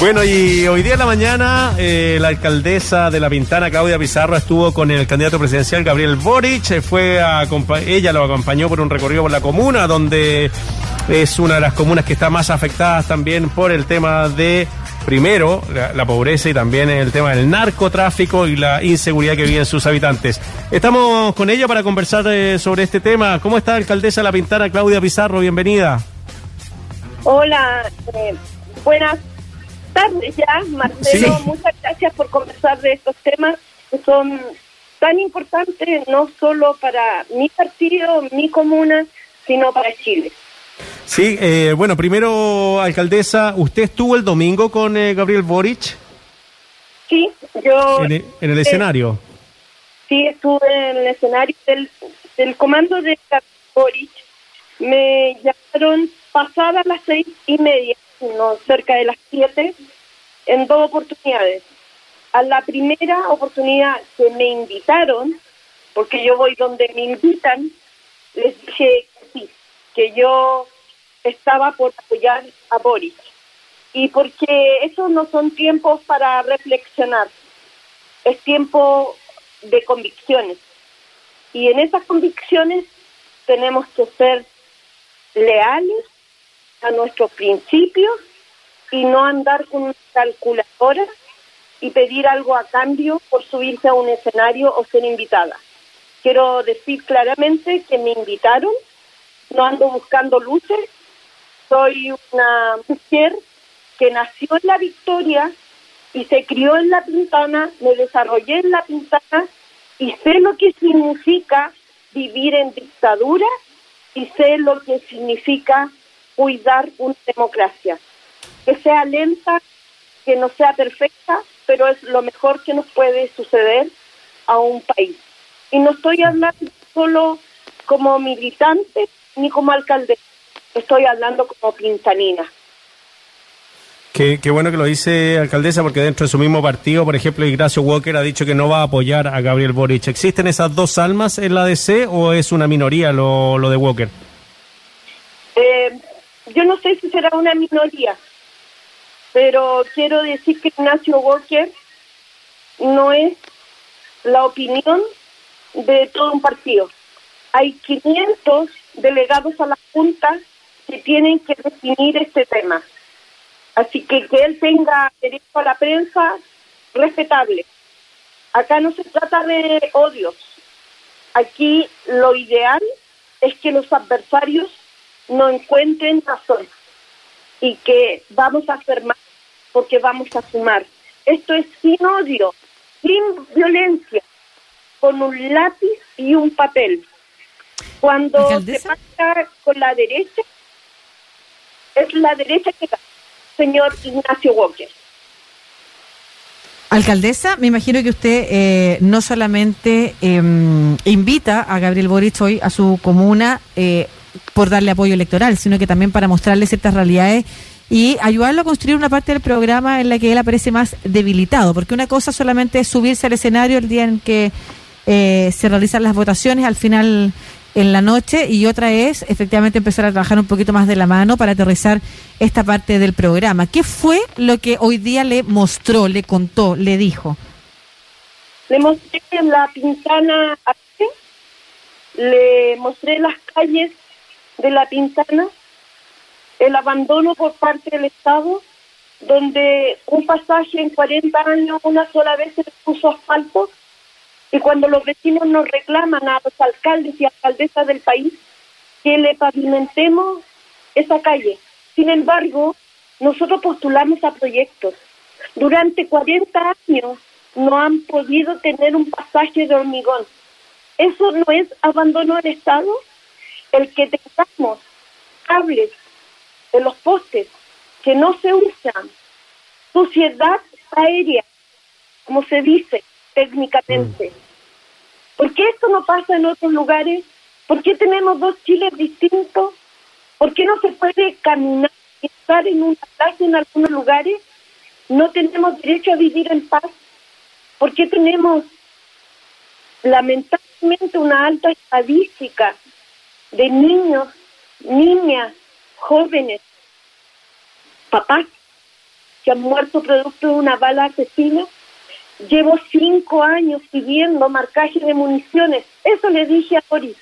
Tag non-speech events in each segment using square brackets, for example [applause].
Bueno, y hoy día en la mañana eh, la alcaldesa de La Pintana, Claudia Pizarro, estuvo con el candidato presidencial Gabriel Boric. Eh, fue a, ella lo acompañó por un recorrido por la comuna, donde es una de las comunas que está más afectadas también por el tema de, primero, la, pobreza y también el tema del narcotráfico y la inseguridad que viven sus habitantes. Estamos con ella para conversar eh, sobre este tema. ¿Cómo está, alcaldesa de La Pintana, Claudia Pizarro? Bienvenida. Hola, buenas tardes ya, Marcelo. Muchas gracias por conversar de estos temas que son tan importantes no solo para mi partido, mi comuna, sino para Chile. Sí, eh, bueno, primero, alcaldesa, ¿usted estuvo el domingo con eh, Gabriel Boric? Sí, yo... ¿En, el, eh, escenario? Sí, estuve en el escenario del, del comando de Gabriel Boric. Me llamaron pasadas las seis y media no, cerca de las siete, en dos oportunidades. A la primera oportunidad que me invitaron, porque yo voy donde me invitan, les dije que sí, que yo estaba por apoyar a Boris. Y porque esos no son tiempos para reflexionar, es tiempo de convicciones. Y en esas convicciones tenemos que ser leales a nuestros principios y no andar con una calculadora y pedir algo a cambio por subirse a un escenario o ser invitada. Quiero decir claramente que me invitaron, no ando buscando luces, soy una mujer que nació en la Victoria y se crió en la Pintana, me desarrollé en la Pintana y sé lo que significa vivir en dictadura y sé lo que significa cuidar una democracia. Que sea lenta, que no sea perfecta, pero es lo mejor que nos puede suceder a un país. Y no estoy hablando solo como militante ni como alcalde, estoy hablando como pintanina. Qué, bueno que lo dice alcaldesa, porque dentro de su mismo partido, por ejemplo, Ignacio Walker ha dicho que no va a apoyar a Gabriel Boric. ¿Existen esas dos almas en la DC o es una minoría lo, lo de Walker? Yo no sé si será una minoría, pero quiero decir que Ignacio Walker no es la opinión de todo un partido. Hay 500 delegados a la Junta que tienen que definir este tema. Así que que él tenga derecho a la prensa, respetable. Acá no se trata de odios. Aquí lo ideal es que los adversarios no encuentren razón y que vamos a más porque vamos a sumar. Esto es sin odio, sin violencia, con un lápiz y un papel. Cuando se pasa con la derecha, es la derecha que gana, señor Ignacio Walker. Alcaldesa, me imagino que usted eh, no solamente em, invita a Gabriel Boric hoy a su comuna, eh, por darle apoyo electoral, sino que también para mostrarle ciertas realidades y ayudarlo a construir una parte del programa en la que él aparece más debilitado, porque una cosa solamente es subirse al escenario el día en que eh, se realizan las votaciones al final en la noche y otra es efectivamente empezar a trabajar un poquito más de la mano para aterrizar esta parte del programa. ¿Qué fue lo que hoy día le mostró, le contó, le dijo? Le mostré la pintana, le mostré las calles de la Pintana, el abandono por parte del Estado, donde un pasaje en 40 años una sola vez se puso asfalto, y cuando los vecinos nos reclaman a los alcaldes y alcaldesas del país que le pavimentemos esa calle. Sin embargo, nosotros postulamos a proyectos. Durante 40 años no han podido tener un pasaje de hormigón. ¿Eso no es abandono del Estado? El que tengamos cables en los postes que no se usan, suciedad aérea, como se dice técnicamente. Mm. ¿Por qué esto no pasa en otros lugares? ¿Por qué tenemos dos Chiles distintos? ¿Por qué no se puede caminar y estar en una plaza en algunos lugares? ¿No tenemos derecho a vivir en paz? ¿Por qué tenemos lamentablemente una alta estadística de niños, niñas, jóvenes, papás que han muerto producto de una bala asesina. Llevo cinco años pidiendo marcaje de municiones. Eso le dije a Boris.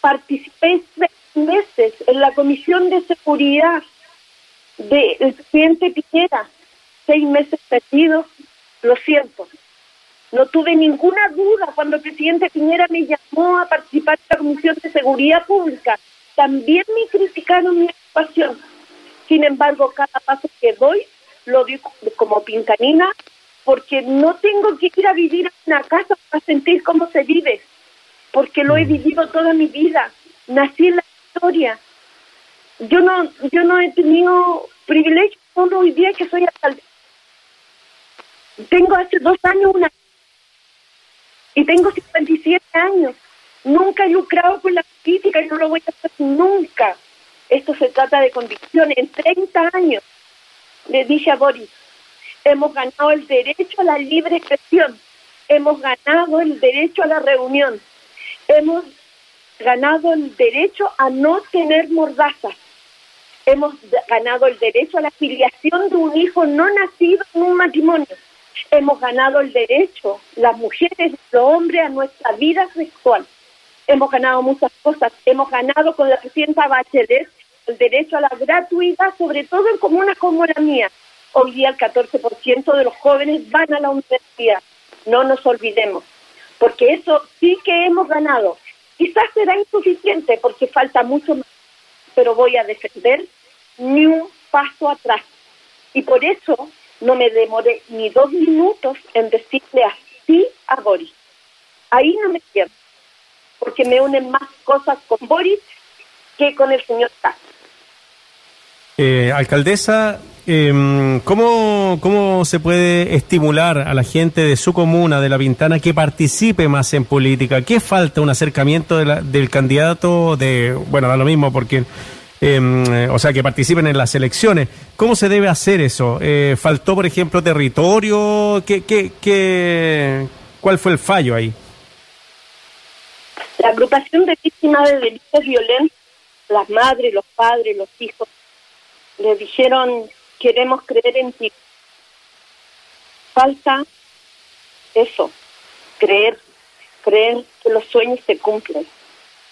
Participé seis meses en la Comisión de Seguridad del presidente Piñera. Seis meses perdidos, lo siento. No tuve ninguna duda cuando el presidente Piñera me llamó a participar en la Comisión de Seguridad Pública. También me criticaron mi actuación. Sin embargo, cada paso que doy lo digo como pincanina porque no tengo que ir a vivir en una casa para sentir cómo se vive, porque lo he mm. vivido toda mi vida. Nací en la historia. Yo no, yo no he tenido privilegio solo hoy día que soy alcalde. Tengo hace dos años una y tengo 57 años. Nunca he lucrado con la política y no lo voy a hacer nunca. Esto se trata de convicción. En 30 años le dije a Boris, hemos ganado el derecho a la libre expresión, hemos ganado el derecho a la reunión, hemos ganado el derecho a no tener mordazas, hemos ganado el derecho a la filiación de un hijo no nacido en un matrimonio, hemos ganado el derecho, las mujeres los hombres, a nuestra vida sexual. Hemos ganado muchas cosas, hemos ganado con la presidenta Bachelet el derecho a la gratuidad, sobre todo en comunas como la mía. Hoy día el 14% de los jóvenes van a la universidad. No nos olvidemos, porque eso sí que hemos ganado. Quizás será insuficiente porque falta mucho más, pero voy a defender ni un paso atrás. Y por eso no me demoré ni dos minutos en decirle así a Boris. Ahí no me quedo, porque me unen más cosas con Boris que con el señor Castro. Eh, alcaldesa, eh, ¿cómo, ¿cómo se puede estimular a la gente de su comuna, de La Pintana, que participe más en política? ¿Qué falta? ¿Un acercamiento del candidato? de Bueno, da lo mismo porque... Em, o sea, que participen en las elecciones. ¿Cómo se debe hacer eso? Eh, ¿Faltó, por ejemplo, territorio? ¿Qué, qué, qué, ¿Cuál fue el fallo ahí? La agrupación de víctimas de delitos violentos, las madres, los padres, los hijos, le dijeron, queremos creer en ti. Falta eso, creer, creer que los sueños se cumplen.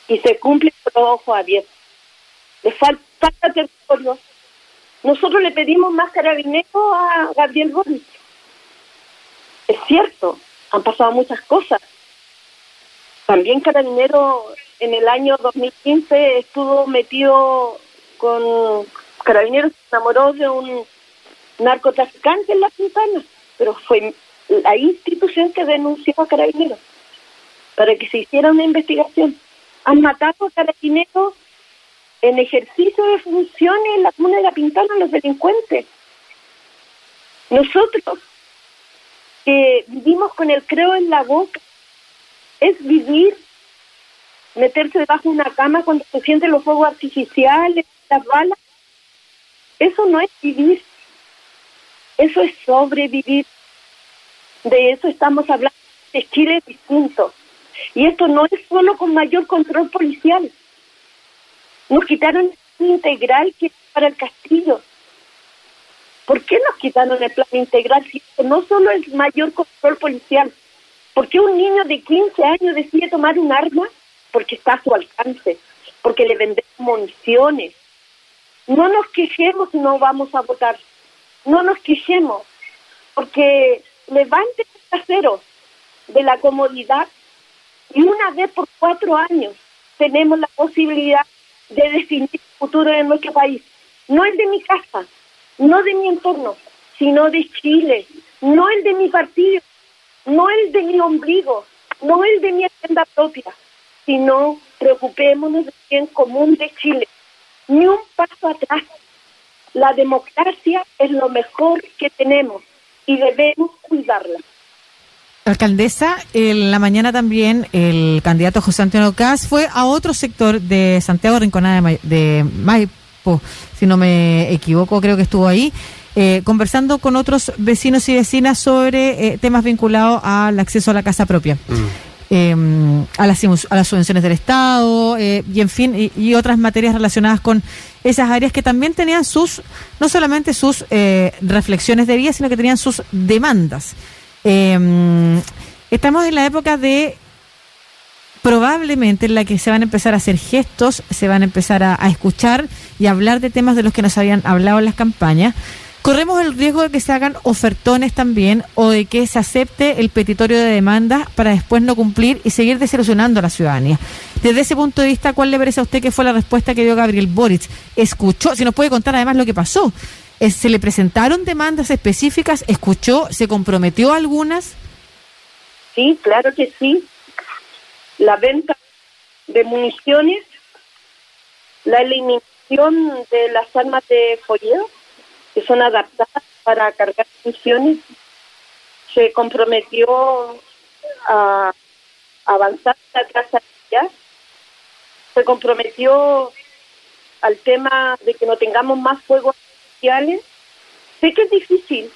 Y se cumplen con los ojos abiertos. Le falta, territorio. Nosotros le pedimos más carabineros a Gabriel Boris. Es cierto, han pasado muchas cosas. También Carabinero en el año 2015 estuvo metido con Carabineros se enamoró de un narcotraficante en la Quintana, pero fue la institución que denunció a Carabineros para que se hiciera una investigación. Han matado a Carabineros en ejercicio de funciones en la comuna de La Pintana los delincuentes. Nosotros que vivimos con el creo en la boca, es vivir, meterse debajo de una cama cuando se sienten los fuegos artificiales, las balas, eso no es vivir, eso es sobrevivir. De eso estamos hablando, de Chile distinto. Y esto no es solo con mayor control policial. Nos quitaron el integral que para el castillo. ¿Por qué nos quitaron el plan integral si no solo es mayor control policial? ¿Por qué un niño de 15 años decide tomar un arma? Porque está a su alcance, porque le venden municiones, no nos quejemos si no vamos a votar. No nos quejemos, porque levante el trasero de la comodidad y una vez por cuatro años tenemos la posibilidad de definir el futuro de nuestro país. No el de mi casa, no de mi entorno, sino de Chile, no el de mi partido, no el de mi ombligo, no el de mi agenda propia, sino preocupémonos del bien común de Chile ni un paso atrás. La democracia es lo mejor que tenemos y debemos cuidarla. Alcaldesa, en la mañana también el candidato José Antonio Caz fue a otro sector de Santiago Rinconada de, Maipo, si no me equivoco, creo que estuvo ahí, eh, conversando con otros vecinos y vecinas sobre eh, temas vinculados al acceso a la casa propia. Mm. em, a, las, a las subvenciones del Estado eh, y, en fin, y, otras materias relacionadas con esas áreas que también tenían sus, no solamente sus eh, reflexiones de vida, sino que tenían sus demandas. Em, estamos en la época de probablemente en la que se van a empezar a hacer gestos, se van a empezar a, escuchar y hablar de temas de los que nos habían hablado en las campañas. Corremos el riesgo de que se hagan ofertones también o de que se acepte el petitorio de demandas para después no cumplir y seguir desilusionando a la ciudadanía. Desde ese punto de vista, ¿cuál le parece a usted que fue la respuesta que dio Gabriel Boric? ¿Escuchó? Si nos puede contar además lo que pasó. ¿Se le presentaron demandas específicas? ¿Escuchó? ¿Se comprometió algunas? Sí, claro que sí la venta de municiones, la eliminación de las armas de folleo, que son adaptadas para cargar municiones, se comprometió a avanzar la trazabilidad, se comprometió al tema de que no tengamos más fuegos Sé que es difícil,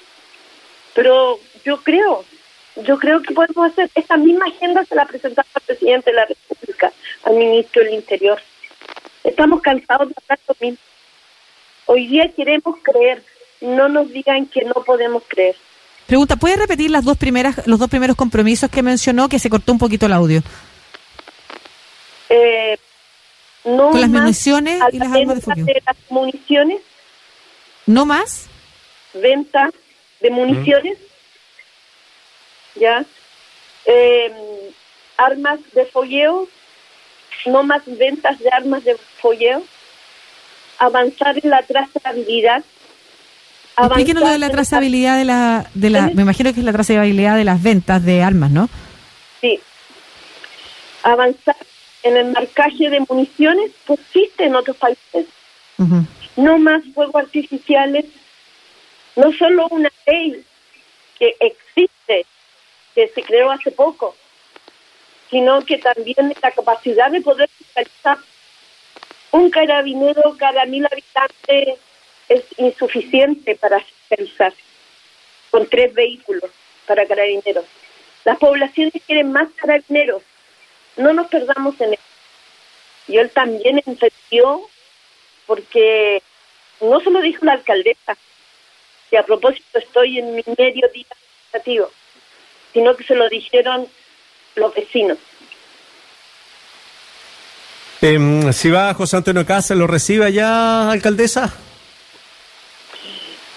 pero yo creo yo creo que podemos hacer esta misma agenda se la presentamos al presidente de la República, al ministro del Interior. Estamos cansados de hablar lo mismo. Hoy día queremos creer, no nos digan que no podemos creer. Pregunta, ¿puede repetir las dos primeras, los dos primeros compromisos que mencionó, que se cortó un poquito el audio? Eh, no Con las municiones y las armas de fuego. De las municiones. ¿No más? Venta de municiones ¿ya? Em, armas de folleo, no más ventas de armas de folleo, avanzar en la trazabilidad. Explíquenos lo de la trazabilidad de la, de la, me imagino que es la trazabilidad de las ventas de armas, ¿no? Sí. Avanzar en el marcaje de municiones que existe en otros países. No más fuegos artificiales, no solo una ley que existe que se creó hace poco, sino que también la capacidad de poder fiscalizar un carabinero cada mil habitantes es insuficiente para fiscalizar con tres vehículos para carabineros. Las poblaciones quieren más carabineros. No nos perdamos en eso. Y él también entendió, porque no se lo dijo la alcaldesa, y a propósito estoy en mi medio día administrativo sino que se lo dijeron los vecinos. Eh, si va José Antonio Casa, ¿lo recibe allá, alcaldesa?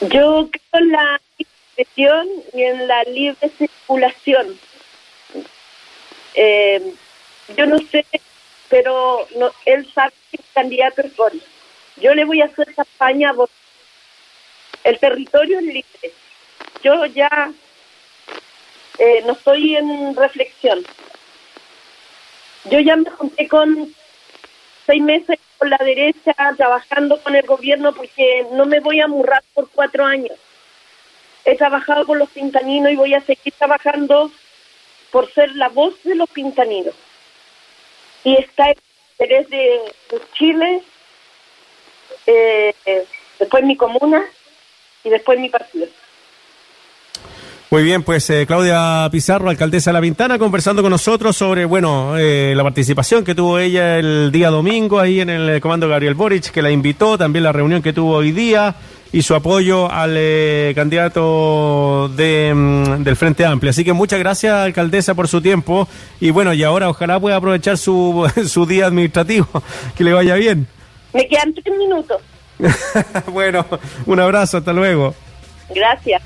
Yo creo en la expresión y en la libre circulación. Eh, yo no sé, pero no, él sabe que el candidato es Boris. Yo le voy a hacer campaña a El territorio es libre. Yo ya eh, no estoy en reflexión. Yo ya me junté con seis meses con la derecha trabajando con el gobierno porque no me voy a murrar por cuatro años. He trabajado con los pintaninos y voy a seguir trabajando por ser la voz de los pintaninos. Y está el interés de, Chile, eh, después mi comuna y después mi partido. Muy bien, pues eh, Claudia Pizarro, alcaldesa de La Pintana, conversando con nosotros sobre, bueno, eh, la participación que tuvo ella el día domingo ahí en el comando Gabriel Boric, que la invitó, también la reunión que tuvo hoy día y su apoyo al eh, candidato de, mm, del Frente Amplio. Así que muchas gracias, alcaldesa, por su tiempo y bueno, y ahora ojalá pueda aprovechar su, [laughs] su día administrativo, que le vaya bien. Me quedan tres minutos. [laughs] bueno, un abrazo, hasta luego. Gracias.